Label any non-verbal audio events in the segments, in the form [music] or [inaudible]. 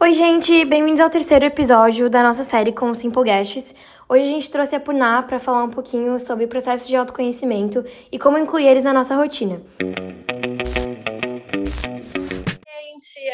Oi, gente, bem-vindos ao terceiro episódio da nossa série com os Simple Guests. Hoje a gente trouxe a Purná para falar um pouquinho sobre processos de autoconhecimento e como incluir eles na nossa rotina.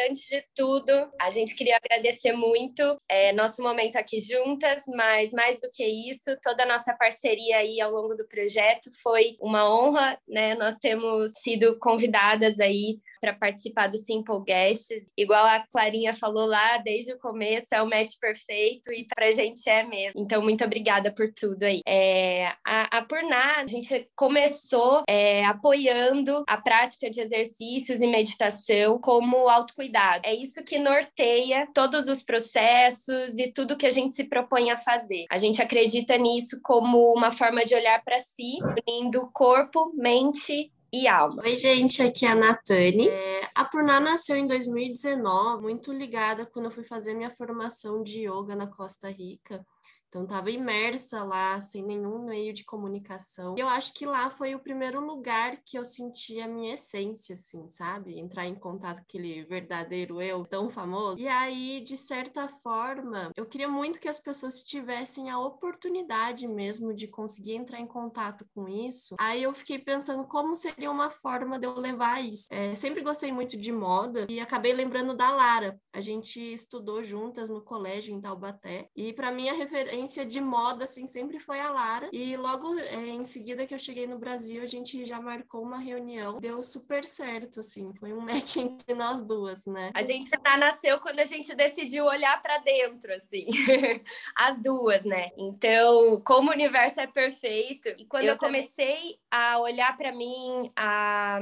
Antes de tudo, a gente queria agradecer muito é, nosso momento aqui juntas, mas mais do que isso, toda a nossa parceria aí ao longo do projeto foi uma honra, né? Nós temos sido convidadas aí para participar do Simple Guests. Igual a Clarinha falou lá desde o começo, é o match perfeito e para a gente é mesmo. Então, muito obrigada por tudo aí. É, a, a Purná, a gente começou é, apoiando a prática de exercícios e meditação como autocuidado. É isso que norteia todos os processos e tudo que a gente se propõe a fazer. A gente acredita nisso como uma forma de olhar para si, unindo corpo, mente e alma. Oi, gente, aqui é a Natane. É, a Purna nasceu em 2019, muito ligada quando eu fui fazer minha formação de yoga na Costa Rica. Então, estava imersa lá, sem nenhum meio de comunicação. E eu acho que lá foi o primeiro lugar que eu senti a minha essência, assim, sabe? Entrar em contato com aquele verdadeiro eu tão famoso. E aí, de certa forma, eu queria muito que as pessoas tivessem a oportunidade mesmo de conseguir entrar em contato com isso. Aí eu fiquei pensando como seria uma forma de eu levar isso. É, sempre gostei muito de moda e acabei lembrando da Lara. A gente estudou juntas no colégio em Taubaté. E para mim, a referência referência de moda, assim, sempre foi a Lara. E logo é, em seguida que eu cheguei no Brasil, a gente já marcou uma reunião. Deu super certo, assim. Foi um [laughs] match entre nós duas, né? A gente já nasceu quando a gente decidiu olhar para dentro, assim. [laughs] As duas, né? Então, como o universo é perfeito. E quando eu, eu comecei a olhar para mim, a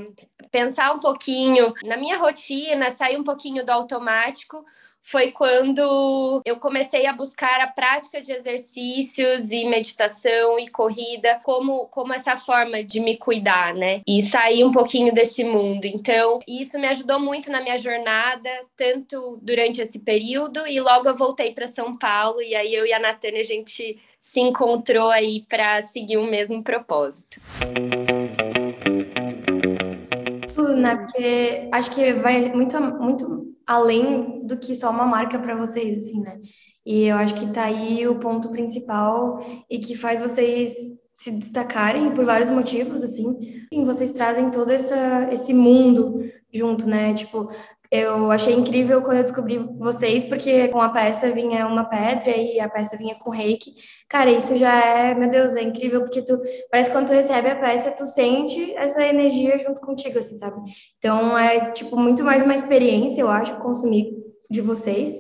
pensar um pouquinho na minha rotina, sair um pouquinho do automático, foi quando eu comecei a buscar a prática de exercícios e meditação e corrida como, como essa forma de me cuidar, né? E sair um pouquinho desse mundo. Então, isso me ajudou muito na minha jornada, tanto durante esse período e logo eu voltei para São Paulo e aí eu e a Natânia a gente se encontrou aí para seguir o mesmo propósito. Né? Porque acho que vai muito muito além do que só uma marca para vocês, assim, né? E eu acho que tá aí o ponto principal e que faz vocês se destacarem por vários motivos, assim. E vocês trazem todo essa, esse mundo junto, né? Tipo, eu achei incrível quando eu descobri vocês, porque com a peça vinha uma pedra e a peça vinha com reiki. Cara, isso já é, meu Deus, é incrível, porque tu parece que quando tu recebe a peça, tu sente essa energia junto contigo, assim, sabe? Então é, tipo, muito mais uma experiência, eu acho, consumir de vocês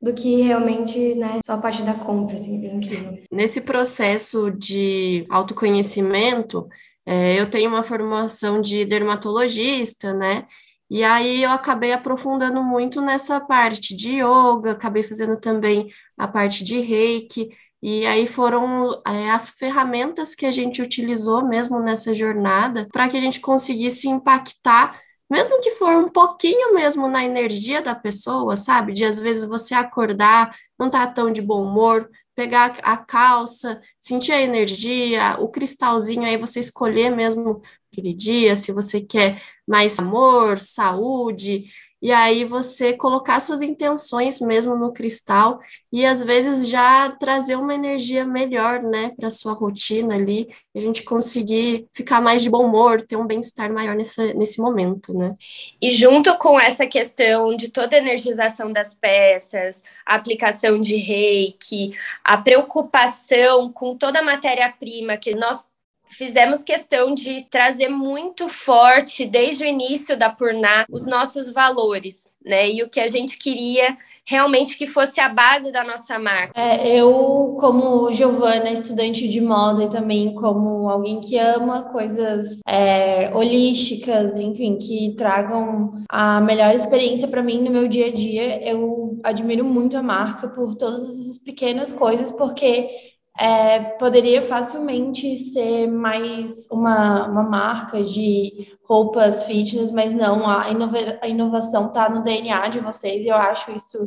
do que realmente, né, só a parte da compra, assim, é bem incrível. Nesse processo de autoconhecimento, é, eu tenho uma formação de dermatologista, né? E aí eu acabei aprofundando muito nessa parte de yoga, acabei fazendo também a parte de reiki, e aí foram é, as ferramentas que a gente utilizou mesmo nessa jornada para que a gente conseguisse impactar, mesmo que for um pouquinho mesmo na energia da pessoa, sabe? De às vezes você acordar, não tá tão de bom humor, pegar a calça, sentir a energia, o cristalzinho, aí você escolher mesmo aquele dia, se você quer mais amor, saúde, e aí você colocar suas intenções mesmo no cristal e às vezes já trazer uma energia melhor, né, para sua rotina ali, a gente conseguir ficar mais de bom humor, ter um bem-estar maior nesse, nesse momento, né? E junto com essa questão de toda a energização das peças, a aplicação de reiki, a preocupação com toda a matéria-prima que nós fizemos questão de trazer muito forte, desde o início da Purná, os nossos valores, né? E o que a gente queria realmente que fosse a base da nossa marca. É, eu, como Giovana, estudante de moda e também como alguém que ama coisas é, holísticas, enfim, que tragam a melhor experiência para mim no meu dia a dia, eu admiro muito a marca por todas essas pequenas coisas, porque é, poderia facilmente ser mais uma, uma marca de roupas fitness, mas não, a, inova a inovação está no DNA de vocês e eu acho isso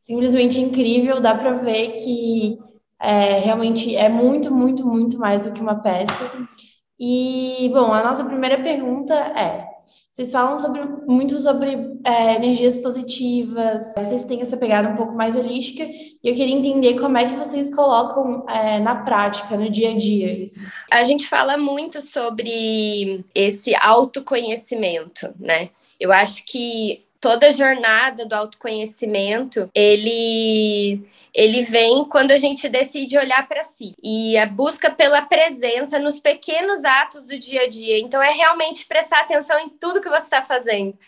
simplesmente incrível. Dá para ver que é, realmente é muito, muito, muito mais do que uma peça. E, bom, a nossa primeira pergunta é: vocês falam sobre, muito sobre é, energias positivas, vocês têm essa pegada um pouco mais holística, e eu queria entender como é que vocês colocam é, na prática, no dia a dia, isso. A gente fala muito sobre esse autoconhecimento, né? Eu acho que toda a jornada do autoconhecimento, ele ele vem quando a gente decide olhar para si e a busca pela presença nos pequenos atos do dia a dia. Então é realmente prestar atenção em tudo que você está fazendo.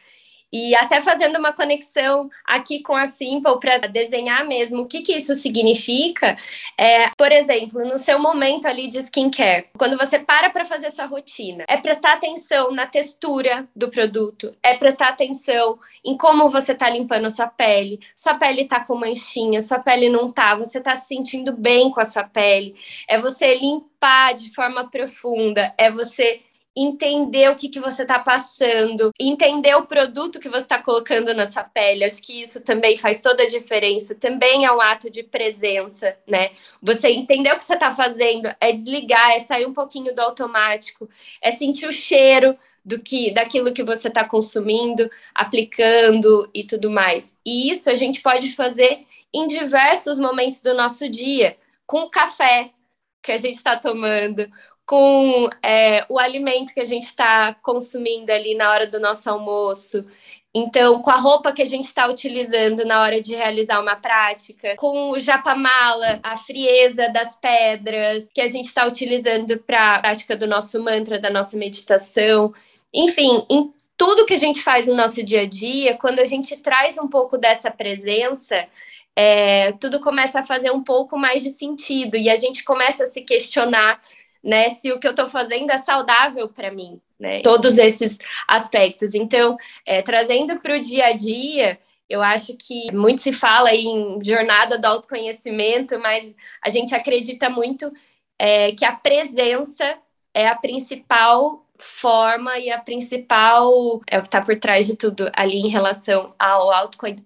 E até fazendo uma conexão aqui com a Simple para desenhar mesmo o que, que isso significa. É, por exemplo, no seu momento ali de skincare, quando você para para fazer sua rotina, é prestar atenção na textura do produto, é prestar atenção em como você está limpando a sua pele. Sua pele está com manchinha, sua pele não tá, você está se sentindo bem com a sua pele. É você limpar de forma profunda, é você entender o que, que você está passando, entender o produto que você está colocando na sua pele. Acho que isso também faz toda a diferença. Também é um ato de presença, né? Você entender o que você está fazendo, é desligar, é sair um pouquinho do automático, é sentir o cheiro do que daquilo que você está consumindo, aplicando e tudo mais. E isso a gente pode fazer em diversos momentos do nosso dia, com o café que a gente está tomando, com é, o alimento que a gente está consumindo ali na hora do nosso almoço. Então, com a roupa que a gente está utilizando na hora de realizar uma prática, com o japamala, a frieza das pedras que a gente está utilizando para a prática do nosso mantra, da nossa meditação. Enfim, em tudo que a gente faz no nosso dia a dia, quando a gente traz um pouco dessa presença, é, tudo começa a fazer um pouco mais de sentido e a gente começa a se questionar né? Se o que eu estou fazendo é saudável para mim, né? Todos esses aspectos. Então, é, trazendo para o dia a dia, eu acho que muito se fala em jornada do autoconhecimento, mas a gente acredita muito é, que a presença é a principal forma e a principal é o que está por trás de tudo ali em relação ao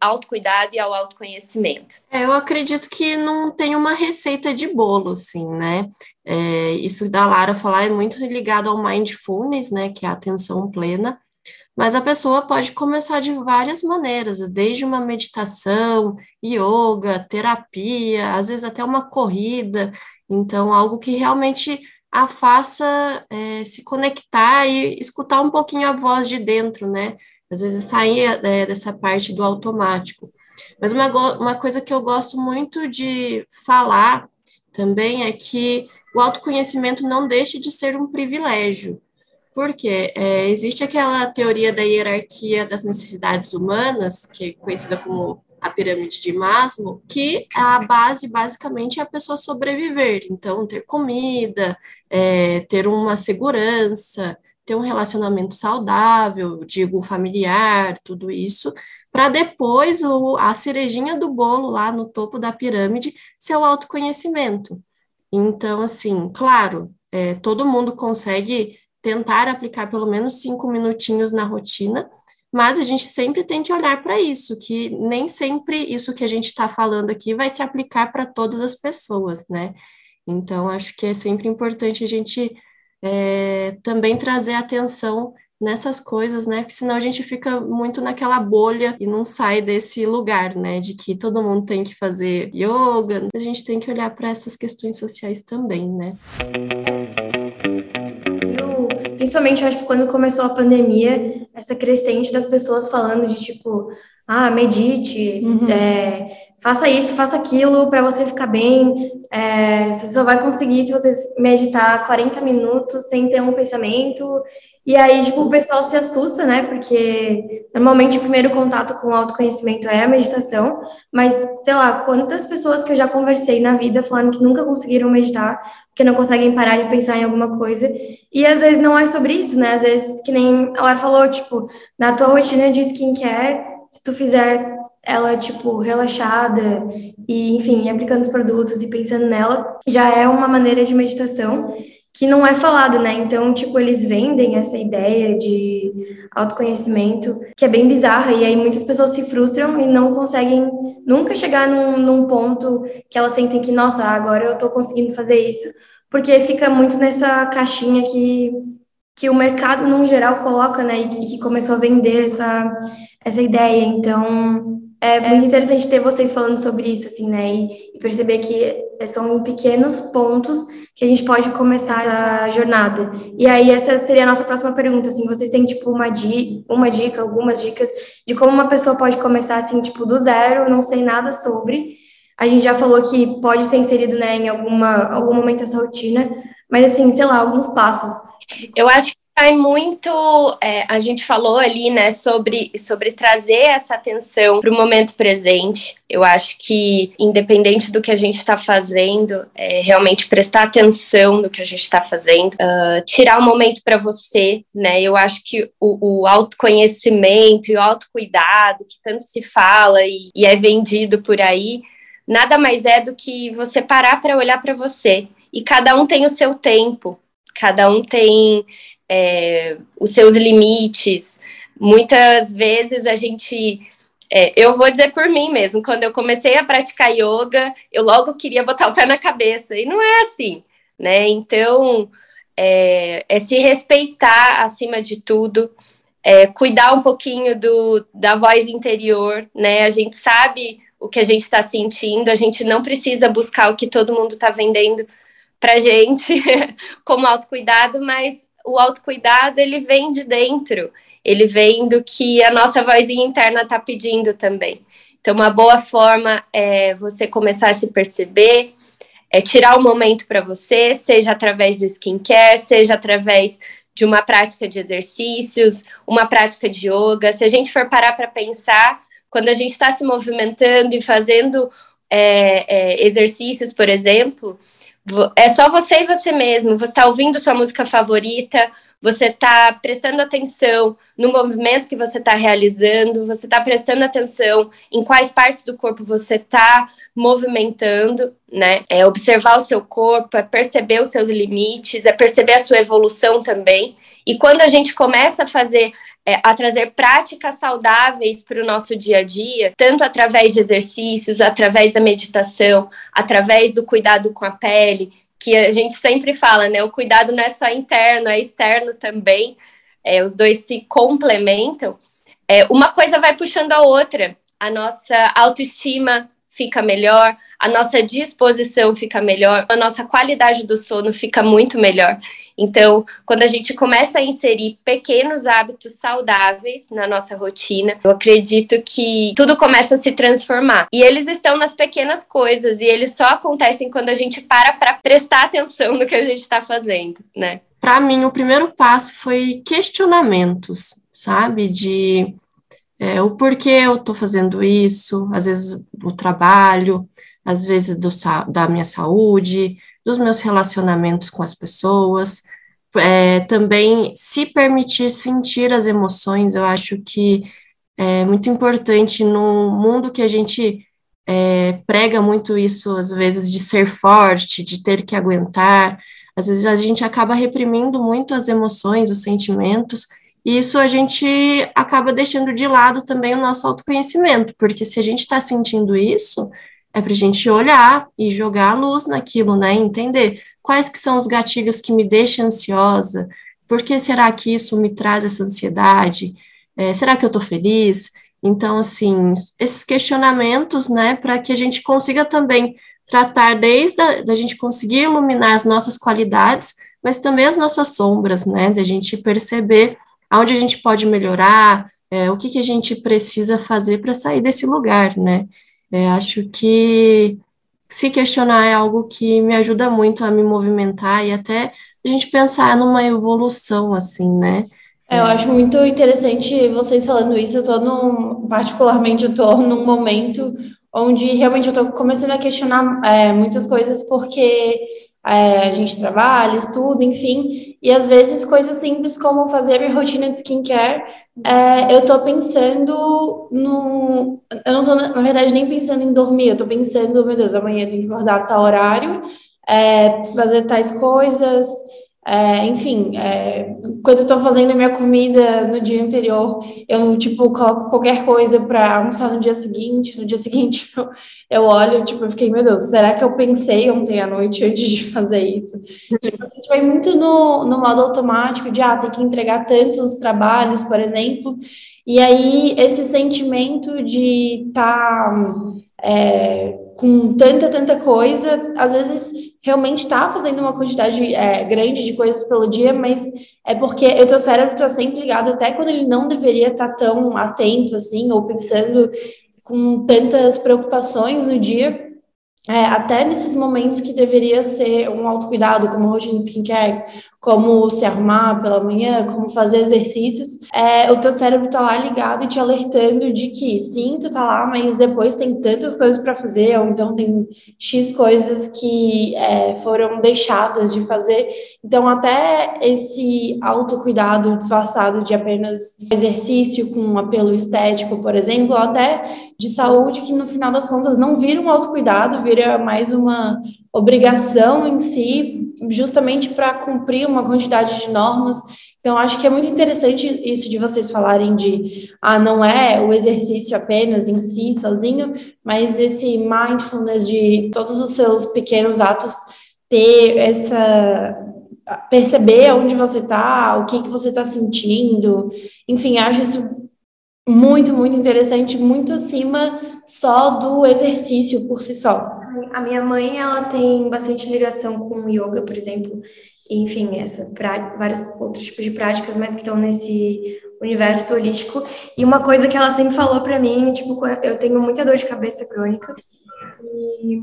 autocuidado e ao autoconhecimento. É, eu acredito que não tem uma receita de bolo, assim, né? É, isso da Lara falar é muito ligado ao mindfulness, né? Que é a atenção plena. Mas a pessoa pode começar de várias maneiras, desde uma meditação, yoga, terapia, às vezes até uma corrida. Então, algo que realmente a faça é, se conectar e escutar um pouquinho a voz de dentro, né? Às vezes sair é, dessa parte do automático. Mas uma, uma coisa que eu gosto muito de falar também é que o autoconhecimento não deixa de ser um privilégio. Porque é, existe aquela teoria da hierarquia das necessidades humanas, que é conhecida como a pirâmide de Maslow, que a base basicamente é a pessoa sobreviver. Então, ter comida, é, ter uma segurança, ter um relacionamento saudável, digo, familiar, tudo isso, para depois o, a cerejinha do bolo lá no topo da pirâmide ser o autoconhecimento. Então, assim, claro, é, todo mundo consegue tentar aplicar pelo menos cinco minutinhos na rotina, mas a gente sempre tem que olhar para isso, que nem sempre isso que a gente está falando aqui vai se aplicar para todas as pessoas, né? Então, acho que é sempre importante a gente é, também trazer atenção nessas coisas, né? Porque senão a gente fica muito naquela bolha e não sai desse lugar, né? De que todo mundo tem que fazer yoga. A gente tem que olhar para essas questões sociais também, né? Eu, principalmente, eu acho que quando começou a pandemia, essa crescente das pessoas falando de tipo, ah, medite, uhum. é, faça isso, faça aquilo para você ficar bem. É, você só vai conseguir se você meditar 40 minutos sem ter um pensamento. E aí, tipo, o pessoal se assusta, né? Porque normalmente o primeiro contato com o autoconhecimento é a meditação, mas sei lá, quantas pessoas que eu já conversei na vida falando que nunca conseguiram meditar, porque não conseguem parar de pensar em alguma coisa. E às vezes não é sobre isso, né? Às vezes, que nem ela falou, tipo, na tua rotina de skincare, se tu fizer ela, tipo, relaxada e, enfim, aplicando os produtos e pensando nela, já é uma maneira de meditação que não é falado, né? Então, tipo, eles vendem essa ideia de autoconhecimento que é bem bizarra, e aí muitas pessoas se frustram e não conseguem nunca chegar num, num ponto que elas sentem que, nossa, agora eu tô conseguindo fazer isso, porque fica muito nessa caixinha que, que o mercado, no geral, coloca, né, e que, que começou a vender essa, essa ideia. Então, é muito interessante ter vocês falando sobre isso, assim, né? E, e, perceber que são em pequenos pontos que a gente pode começar essa jornada. E aí, essa seria a nossa próxima pergunta, assim, vocês têm, tipo, uma, di uma dica, algumas dicas de como uma pessoa pode começar, assim, tipo, do zero, não sei nada sobre. A gente já falou que pode ser inserido, né, em alguma, algum momento da sua rotina, mas, assim, sei lá, alguns passos. Eu acho que vai muito. É, a gente falou ali, né, sobre, sobre trazer essa atenção para o momento presente. Eu acho que, independente do que a gente está fazendo, é, realmente prestar atenção no que a gente está fazendo, uh, tirar o um momento para você, né? Eu acho que o, o, autoconhecimento e o autocuidado, que tanto se fala e, e é vendido por aí, nada mais é do que você parar para olhar para você. E cada um tem o seu tempo, cada um tem é, os seus limites. Muitas vezes a gente. É, eu vou dizer por mim mesmo, quando eu comecei a praticar yoga, eu logo queria botar o pé na cabeça, e não é assim, né? Então, é, é se respeitar acima de tudo, é, cuidar um pouquinho do, da voz interior, né? A gente sabe o que a gente está sentindo, a gente não precisa buscar o que todo mundo está vendendo para gente [laughs] como autocuidado, mas o autocuidado ele vem de dentro, ele vem do que a nossa vozinha interna está pedindo também. Então, uma boa forma é você começar a se perceber, é tirar um momento para você, seja através do skincare, seja através de uma prática de exercícios, uma prática de yoga. Se a gente for parar para pensar, quando a gente está se movimentando e fazendo é, é, exercícios, por exemplo, é só você e você mesmo. Você está ouvindo sua música favorita, você está prestando atenção no movimento que você está realizando, você está prestando atenção em quais partes do corpo você está movimentando, né? É observar o seu corpo, é perceber os seus limites, é perceber a sua evolução também. E quando a gente começa a fazer é, a trazer práticas saudáveis para o nosso dia a dia, tanto através de exercícios, através da meditação, através do cuidado com a pele, que a gente sempre fala, né? O cuidado não é só interno, é externo também. É, os dois se complementam. É, uma coisa vai puxando a outra. A nossa autoestima fica melhor, a nossa disposição fica melhor, a nossa qualidade do sono fica muito melhor. Então, quando a gente começa a inserir pequenos hábitos saudáveis na nossa rotina, eu acredito que tudo começa a se transformar. E eles estão nas pequenas coisas e eles só acontecem quando a gente para para prestar atenção no que a gente está fazendo, né? Para mim, o primeiro passo foi questionamentos, sabe? De é, o porquê eu estou fazendo isso, às vezes o trabalho, às vezes do, da minha saúde, dos meus relacionamentos com as pessoas, é, também se permitir sentir as emoções, eu acho que é muito importante no mundo que a gente é, prega muito isso, às vezes, de ser forte, de ter que aguentar, às vezes a gente acaba reprimindo muito as emoções, os sentimentos, e isso a gente acaba deixando de lado também o nosso autoconhecimento, porque se a gente está sentindo isso, é para a gente olhar e jogar a luz naquilo, né? Entender quais que são os gatilhos que me deixam ansiosa, por que será que isso me traz essa ansiedade? É, será que eu estou feliz? Então, assim, esses questionamentos, né, para que a gente consiga também tratar desde a da gente conseguir iluminar as nossas qualidades, mas também as nossas sombras, né, da gente perceber aonde a gente pode melhorar, é, o que, que a gente precisa fazer para sair desse lugar, né? É, acho que se questionar é algo que me ajuda muito a me movimentar e até a gente pensar numa evolução, assim, né? É, eu acho muito interessante vocês falando isso. Eu tô num, particularmente, eu tô num momento onde realmente eu tô começando a questionar é, muitas coisas porque é, a gente trabalha, estuda, enfim, e às vezes coisas simples como fazer a rotina de skincare, é, eu tô pensando no. Eu não tô, na verdade, nem pensando em dormir, eu tô pensando, meu Deus, amanhã eu tenho que acordar tal horário, é, fazer tais coisas, É, enfim, é, quando eu tô fazendo a minha comida no dia anterior, eu, tipo, coloco qualquer coisa para almoçar no dia seguinte. No dia [laughs] seguinte, eu, eu olho, tipo, eu fiquei, meu Deus, será que eu pensei ontem à noite antes de fazer isso? tipo, a gente vai muito no, no modo automático de, ah, tem que entregar tantos trabalhos, por exemplo. E aí, esse sentimento de estar tá, é, com tanta, tanta coisa, às vezes realmente está fazendo uma quantidade é, grande de coisas pelo dia, mas é porque o teu cérebro está sempre ligado, até quando ele não deveria estar tá tão atento assim, ou pensando com tantas preocupações no dia, é, até nesses momentos que deveria ser um autocuidado, como rotina de skincare, como se arrumar pela manhã, como fazer exercícios, é, o teu cérebro tá lá ligado e te alertando de que sim, tu tá lá, mas depois tem tantas coisas para fazer, ou então tem X coisas que é, foram deixadas de fazer. Então, até esse autocuidado disfarçado de apenas exercício com um apelo estético, por exemplo, ou até de saúde, que no final das contas não vira um autocuidado, vira mais uma obrigação em si, justamente para cumprir uma quantidade de normas. Então, acho que é muito interessante isso de vocês falarem de, ah, não é o exercício apenas em si, sozinho, mas esse mindfulness de todos os seus pequenos atos ter essa perceber onde você está, o que que você está sentindo, enfim, acho isso muito, muito interessante, muito acima só do exercício por si só. A minha mãe, ela tem bastante ligação com yoga, por exemplo, enfim, essa vários outros tipos de práticas, mas que estão nesse universo holístico. E uma coisa que ela sempre falou para mim, tipo, eu tenho muita dor de cabeça crônica. E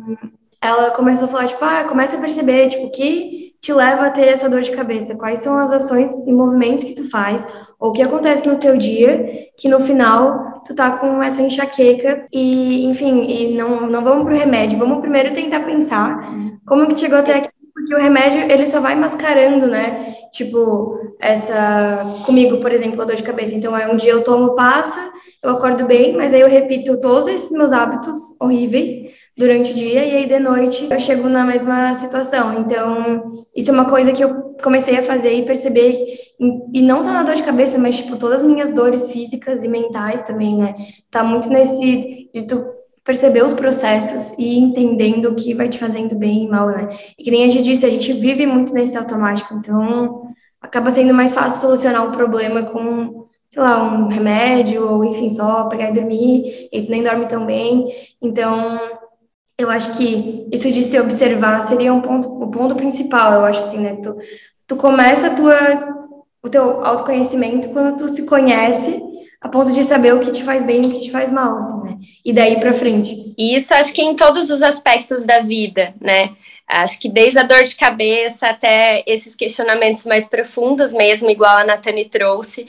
ela começou a falar, tipo, ah, começa a perceber, tipo, o que te leva a ter essa dor de cabeça? Quais são as ações e movimentos que tu faz? Ou o que acontece no teu dia que no final tu tá com essa enxaqueca e, enfim, e não, não vamos pro remédio. Vamos primeiro tentar pensar como que chegou até aqui, porque o remédio, ele só vai mascarando, né? Tipo, essa... Comigo, por exemplo, a dor de cabeça. Então, é um dia eu tomo, passa, eu acordo bem, mas aí eu repito todos esses meus hábitos horríveis durante o dia e aí de noite eu chego na mesma situação. Então, isso é uma coisa que eu comecei a fazer e perceber, e não só na dor de cabeça, mas tipo todas as minhas dores físicas e mentais também, né? Tá muito nesse de tu perceber os processos e entendendo o que vai te fazendo bem e mal, né? E que nem a gente disse, a gente vive muito nesse automático, então acaba sendo mais fácil solucionar um problema com sei lá, um remédio, ou enfim, só pegar e dormir, eles nem dormem tão bem. Então, eu acho que isso de se observar seria um ponto, o ponto principal, eu acho assim, né? Tu, tu começa a tua, o teu autoconhecimento quando tu se conhece a ponto de saber o que te faz bem e o que te faz mal, assim, né? E daí para frente. E isso acho que em todos os aspectos da vida, né? Acho que desde a dor de cabeça até esses questionamentos mais profundos mesmo, igual a Natane trouxe,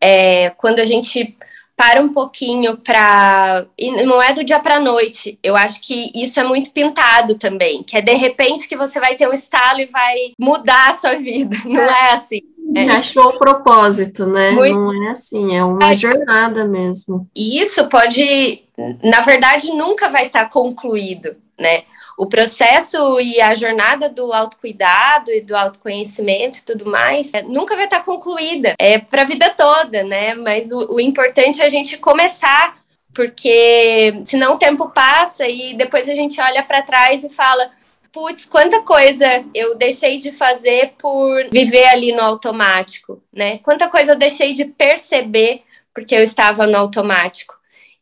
é, quando a gente para um pouquinho para. E não é do dia para noite. Eu acho que isso é muito pintado também, que é de repente que você vai ter um estalo e vai mudar a sua vida. [laughs] Não é assim. É. Achou o propósito, né? Muito... Não é assim, é uma é. jornada mesmo. E isso pode, na verdade, nunca vai estar concluído, né? O processo e a jornada do autocuidado e do autoconhecimento e tudo mais é, nunca vai estar concluída. É para a vida toda, né? Mas o, o importante é a gente começar, porque senão o tempo passa e depois a gente olha para trás e fala: putz, quanta coisa eu deixei de fazer por viver ali no automático, né? Quanta coisa eu deixei de perceber porque eu estava no automático.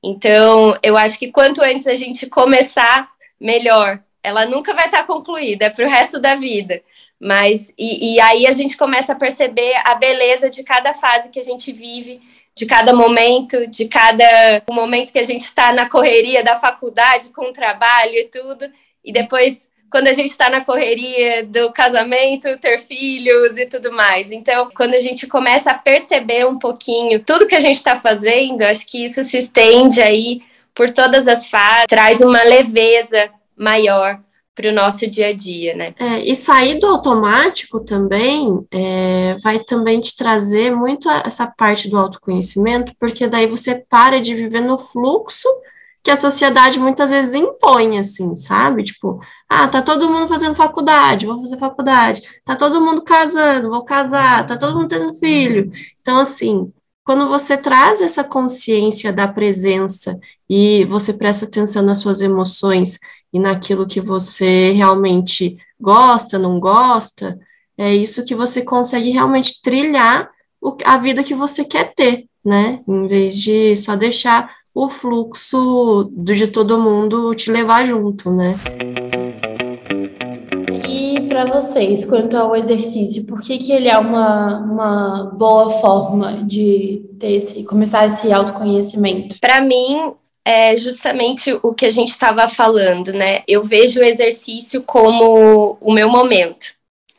Então, eu acho que quanto antes a gente começar, melhor. Ela nunca vai estar concluída, é para o resto da vida. Mas, e, e aí a gente começa a perceber a beleza de cada fase que a gente vive, de cada momento, de cada momento que a gente está na correria da faculdade, com o trabalho e tudo, e depois quando a gente está na correria do casamento, ter filhos e tudo mais. Então, quando a gente começa a perceber um pouquinho tudo que a gente está fazendo, acho que isso se estende aí por todas as fases, traz uma leveza maior para o nosso dia a dia, né? É, e sair do automático também é, vai também te trazer muito essa parte do autoconhecimento, porque daí você para de viver no fluxo que a sociedade muitas vezes impõe, assim, sabe? Tipo, ah, tá todo mundo fazendo faculdade, vou fazer faculdade. Tá todo mundo casando, vou casar. Tá todo mundo tendo filho. Então, assim, quando você traz essa consciência da presença e você presta atenção nas suas emoções e naquilo que você realmente gosta, não gosta, é isso que você consegue realmente trilhar a vida que você quer ter, né? Em vez de só deixar o fluxo de todo mundo te levar junto, né? E para vocês, quanto ao exercício, por que, que ele é uma, uma boa forma de ter esse, começar esse autoconhecimento? Para mim, é justamente o que a gente estava falando, né? Eu vejo o exercício como o meu momento.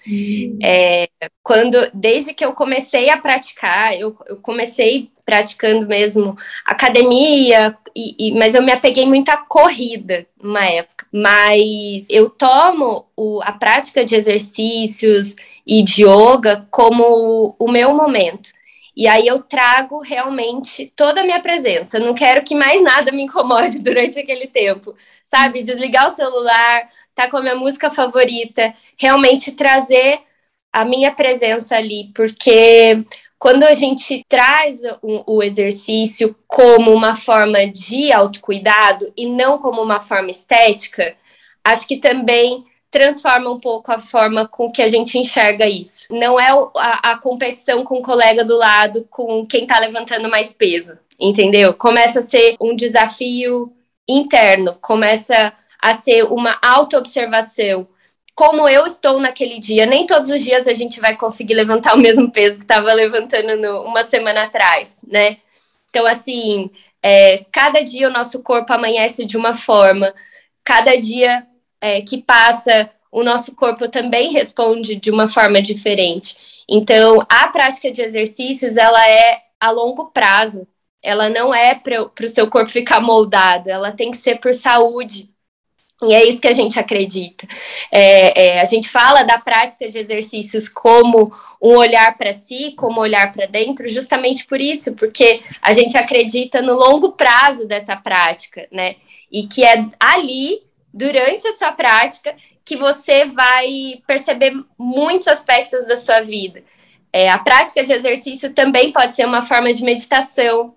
Hum. É, quando desde que eu comecei a praticar, eu, eu comecei praticando mesmo academia, e, e, mas eu me apeguei muito à corrida numa época. Mas eu tomo o, a prática de exercícios e de yoga como o meu momento. E aí eu trago realmente toda a minha presença. Não quero que mais nada me incomode [laughs] durante aquele tempo, sabe? Desligar o celular, tá com a minha música favorita, realmente trazer a minha presença ali, porque quando a gente traz o, o, exercício como uma forma de autocuidado e não como uma forma estética, acho que também transforma um pouco a forma com que a gente enxerga isso. Não é a, a competição com o colega do lado, com quem está levantando mais peso, entendeu? Começa a ser um desafio interno, começa a ser uma autoobservação. Como eu estou naquele dia, nem todos os dias a gente vai conseguir levantar o mesmo peso que estava levantando no, uma semana atrás, né? Então, assim, é, cada dia o nosso corpo amanhece de uma forma, cada dia é, que passa, o nosso corpo também responde de uma forma diferente. Então, a prática de exercícios, ela é a longo prazo. Ela não é para o seu corpo ficar moldado, ela tem que ser por saúde. E é isso que a gente acredita. É, é, a gente fala da prática de exercícios como um olhar para si, como olhar para dentro, justamente por isso, porque a gente acredita no longo prazo dessa prática, né? E que é ali durante a sua prática que você vai perceber muitos aspectos da sua vida. É, a prática de exercício também pode ser uma forma de meditação.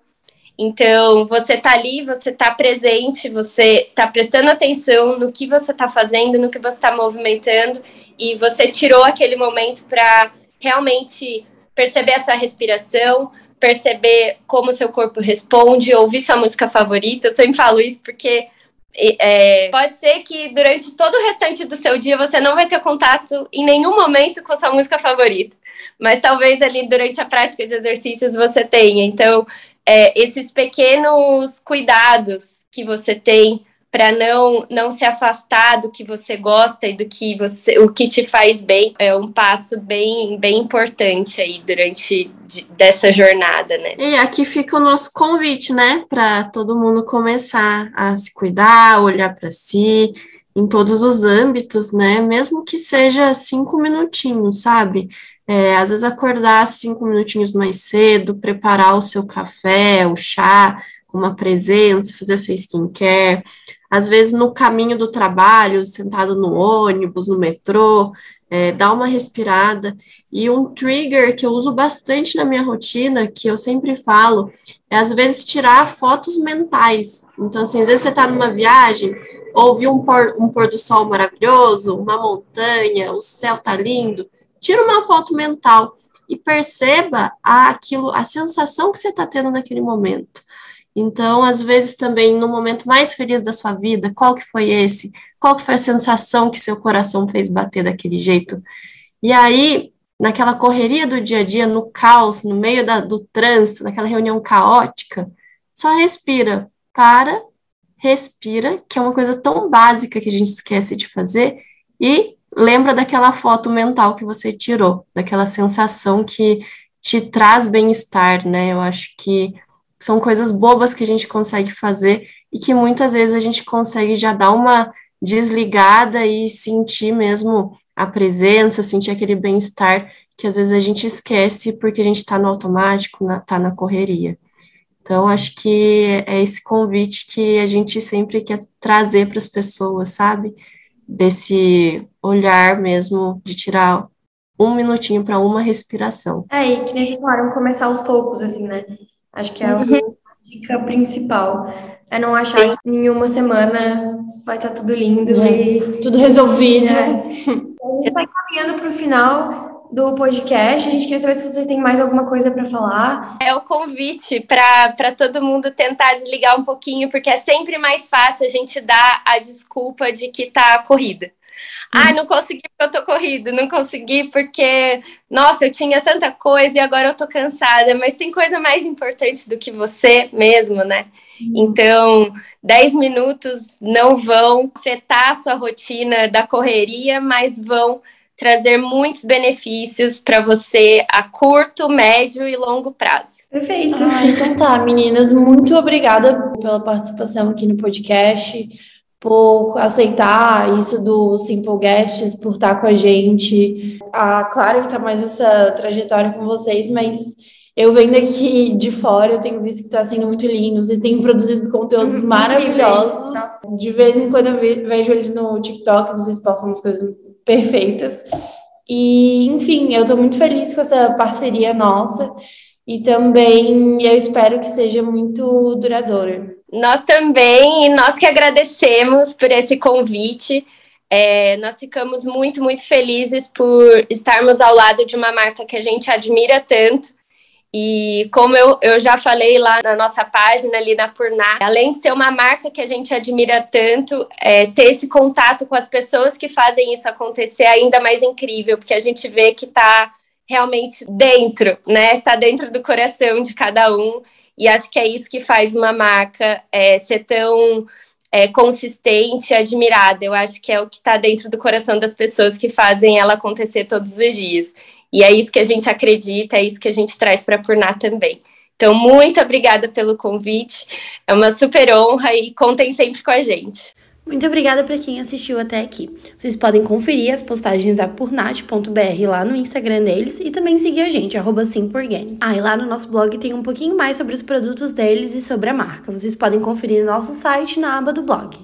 Então, você está ali, você está presente, você está prestando atenção no que você está fazendo, no que você está movimentando, e você tirou aquele momento para realmente perceber a sua respiração, perceber como o seu corpo responde, ouvir sua música favorita. Eu sempre falo isso porque é, pode ser que durante todo o restante do seu dia você não vai ter contato em nenhum momento com sua música favorita, mas talvez ali durante a prática de exercícios você tenha. Então, é, esses pequenos cuidados que você tem para não não se afastar do que você gosta e do que você o que te faz bem é um passo bem bem importante aí durante de, dessa jornada, né? E aqui fica o nosso convite, né, para todo mundo começar a se cuidar, olhar para si em todos os âmbitos, né? Mesmo que seja cinco minutinhos, sabe? É, às vezes acordar cinco minutinhos mais cedo, preparar o seu café, o chá, uma presença, fazer seu skincare, às vezes no caminho do trabalho, sentado no ônibus, no metrô, é, dar uma respirada. E um trigger que eu uso bastante na minha rotina, que eu sempre falo, é às vezes tirar fotos mentais. Então, assim, às vezes você está numa viagem, ouve um pôr, um pôr do sol maravilhoso, uma montanha, o céu tá lindo, tira uma foto mental e perceba aquilo, a sensação que você está tendo naquele momento. Então, às vezes também no momento mais feliz da sua vida, qual que foi esse? Qual que foi a sensação que seu coração fez bater daquele jeito? E aí, naquela correria do dia a dia, no caos, no meio da, do trânsito, naquela reunião caótica, só respira, para, respira, que é uma coisa tão básica que a gente esquece de fazer, e lembra daquela foto mental que você tirou, daquela sensação que te traz bem-estar, né? Eu acho que são coisas bobas que a gente consegue fazer e que muitas vezes a gente consegue já dar uma desligada e sentir mesmo a presença, sentir aquele bem-estar que às vezes a gente esquece porque a gente está no automático, está na, tá na correria. Então, acho que é esse convite que a gente sempre quer trazer para as pessoas, sabe? Desse olhar mesmo de tirar um minutinho para uma respiração. É, e que nem vocês falaram, começar aos poucos, assim, né? Acho que é a uhum. dica principal. É não achar Sim. que em uma semana vai estar tá tudo lindo é. e tudo resolvido. É. A gente está caminhando para o final do podcast. A gente queria saber se vocês têm mais alguma coisa para falar. É o convite para todo mundo tentar desligar um pouquinho, porque é sempre mais fácil a gente dar a desculpa de que tá corrida. Ah, não consegui porque eu tô corrido, não consegui porque, nossa, eu tinha tanta coisa e agora eu tô cansada, mas tem coisa mais importante do que você mesmo, né? Então, 10 minutos não vão afetar a sua rotina da correria, mas vão trazer muitos benefícios para você a curto, médio e longo prazo. Perfeito. Ah, então tá, meninas, muito obrigada pela participação aqui no podcast, por aceitar isso do Simple Guests, por estar com a gente. Ah, claro que tá mais essa trajetória com vocês, mas eu vendo aqui de fora, eu tenho visto que está sendo muito lindo. Vocês têm produzido conteúdos maravilhosos. De vez em quando eu vejo ali no TikTok, vocês postam umas coisas perfeitas. E, enfim, eu estou muito feliz com essa parceria nossa e também eu espero que seja muito duradoura. Nós também, e nós que agradecemos por esse convite. É, nós ficamos muito, muito felizes por estarmos ao lado de uma marca que a gente admira tanto e como eu, eu já falei lá na nossa página ali na Purná, além de ser uma marca que a gente admira tanto, é, ter esse contato com as pessoas que fazem isso acontecer é ainda mais incrível, porque a gente vê que está realmente dentro, né? Está dentro do coração de cada um. E acho que é isso que faz uma marca é, ser tão é, consistente e admirada. Eu acho que é o que está dentro do coração das pessoas que fazem ela acontecer todos os dias. E é isso que a gente acredita, é isso que a gente traz para Purná também. Então, muito obrigada pelo convite, é uma super honra e contem sempre com a gente. Muito obrigada para quem assistiu até aqui. Vocês podem conferir as postagens da Purnat.br lá no Instagram deles e também seguir a gente, arroba Ah, e lá no nosso blog tem um pouquinho mais sobre os produtos deles e sobre a marca. Vocês podem conferir no nosso site na aba do blog.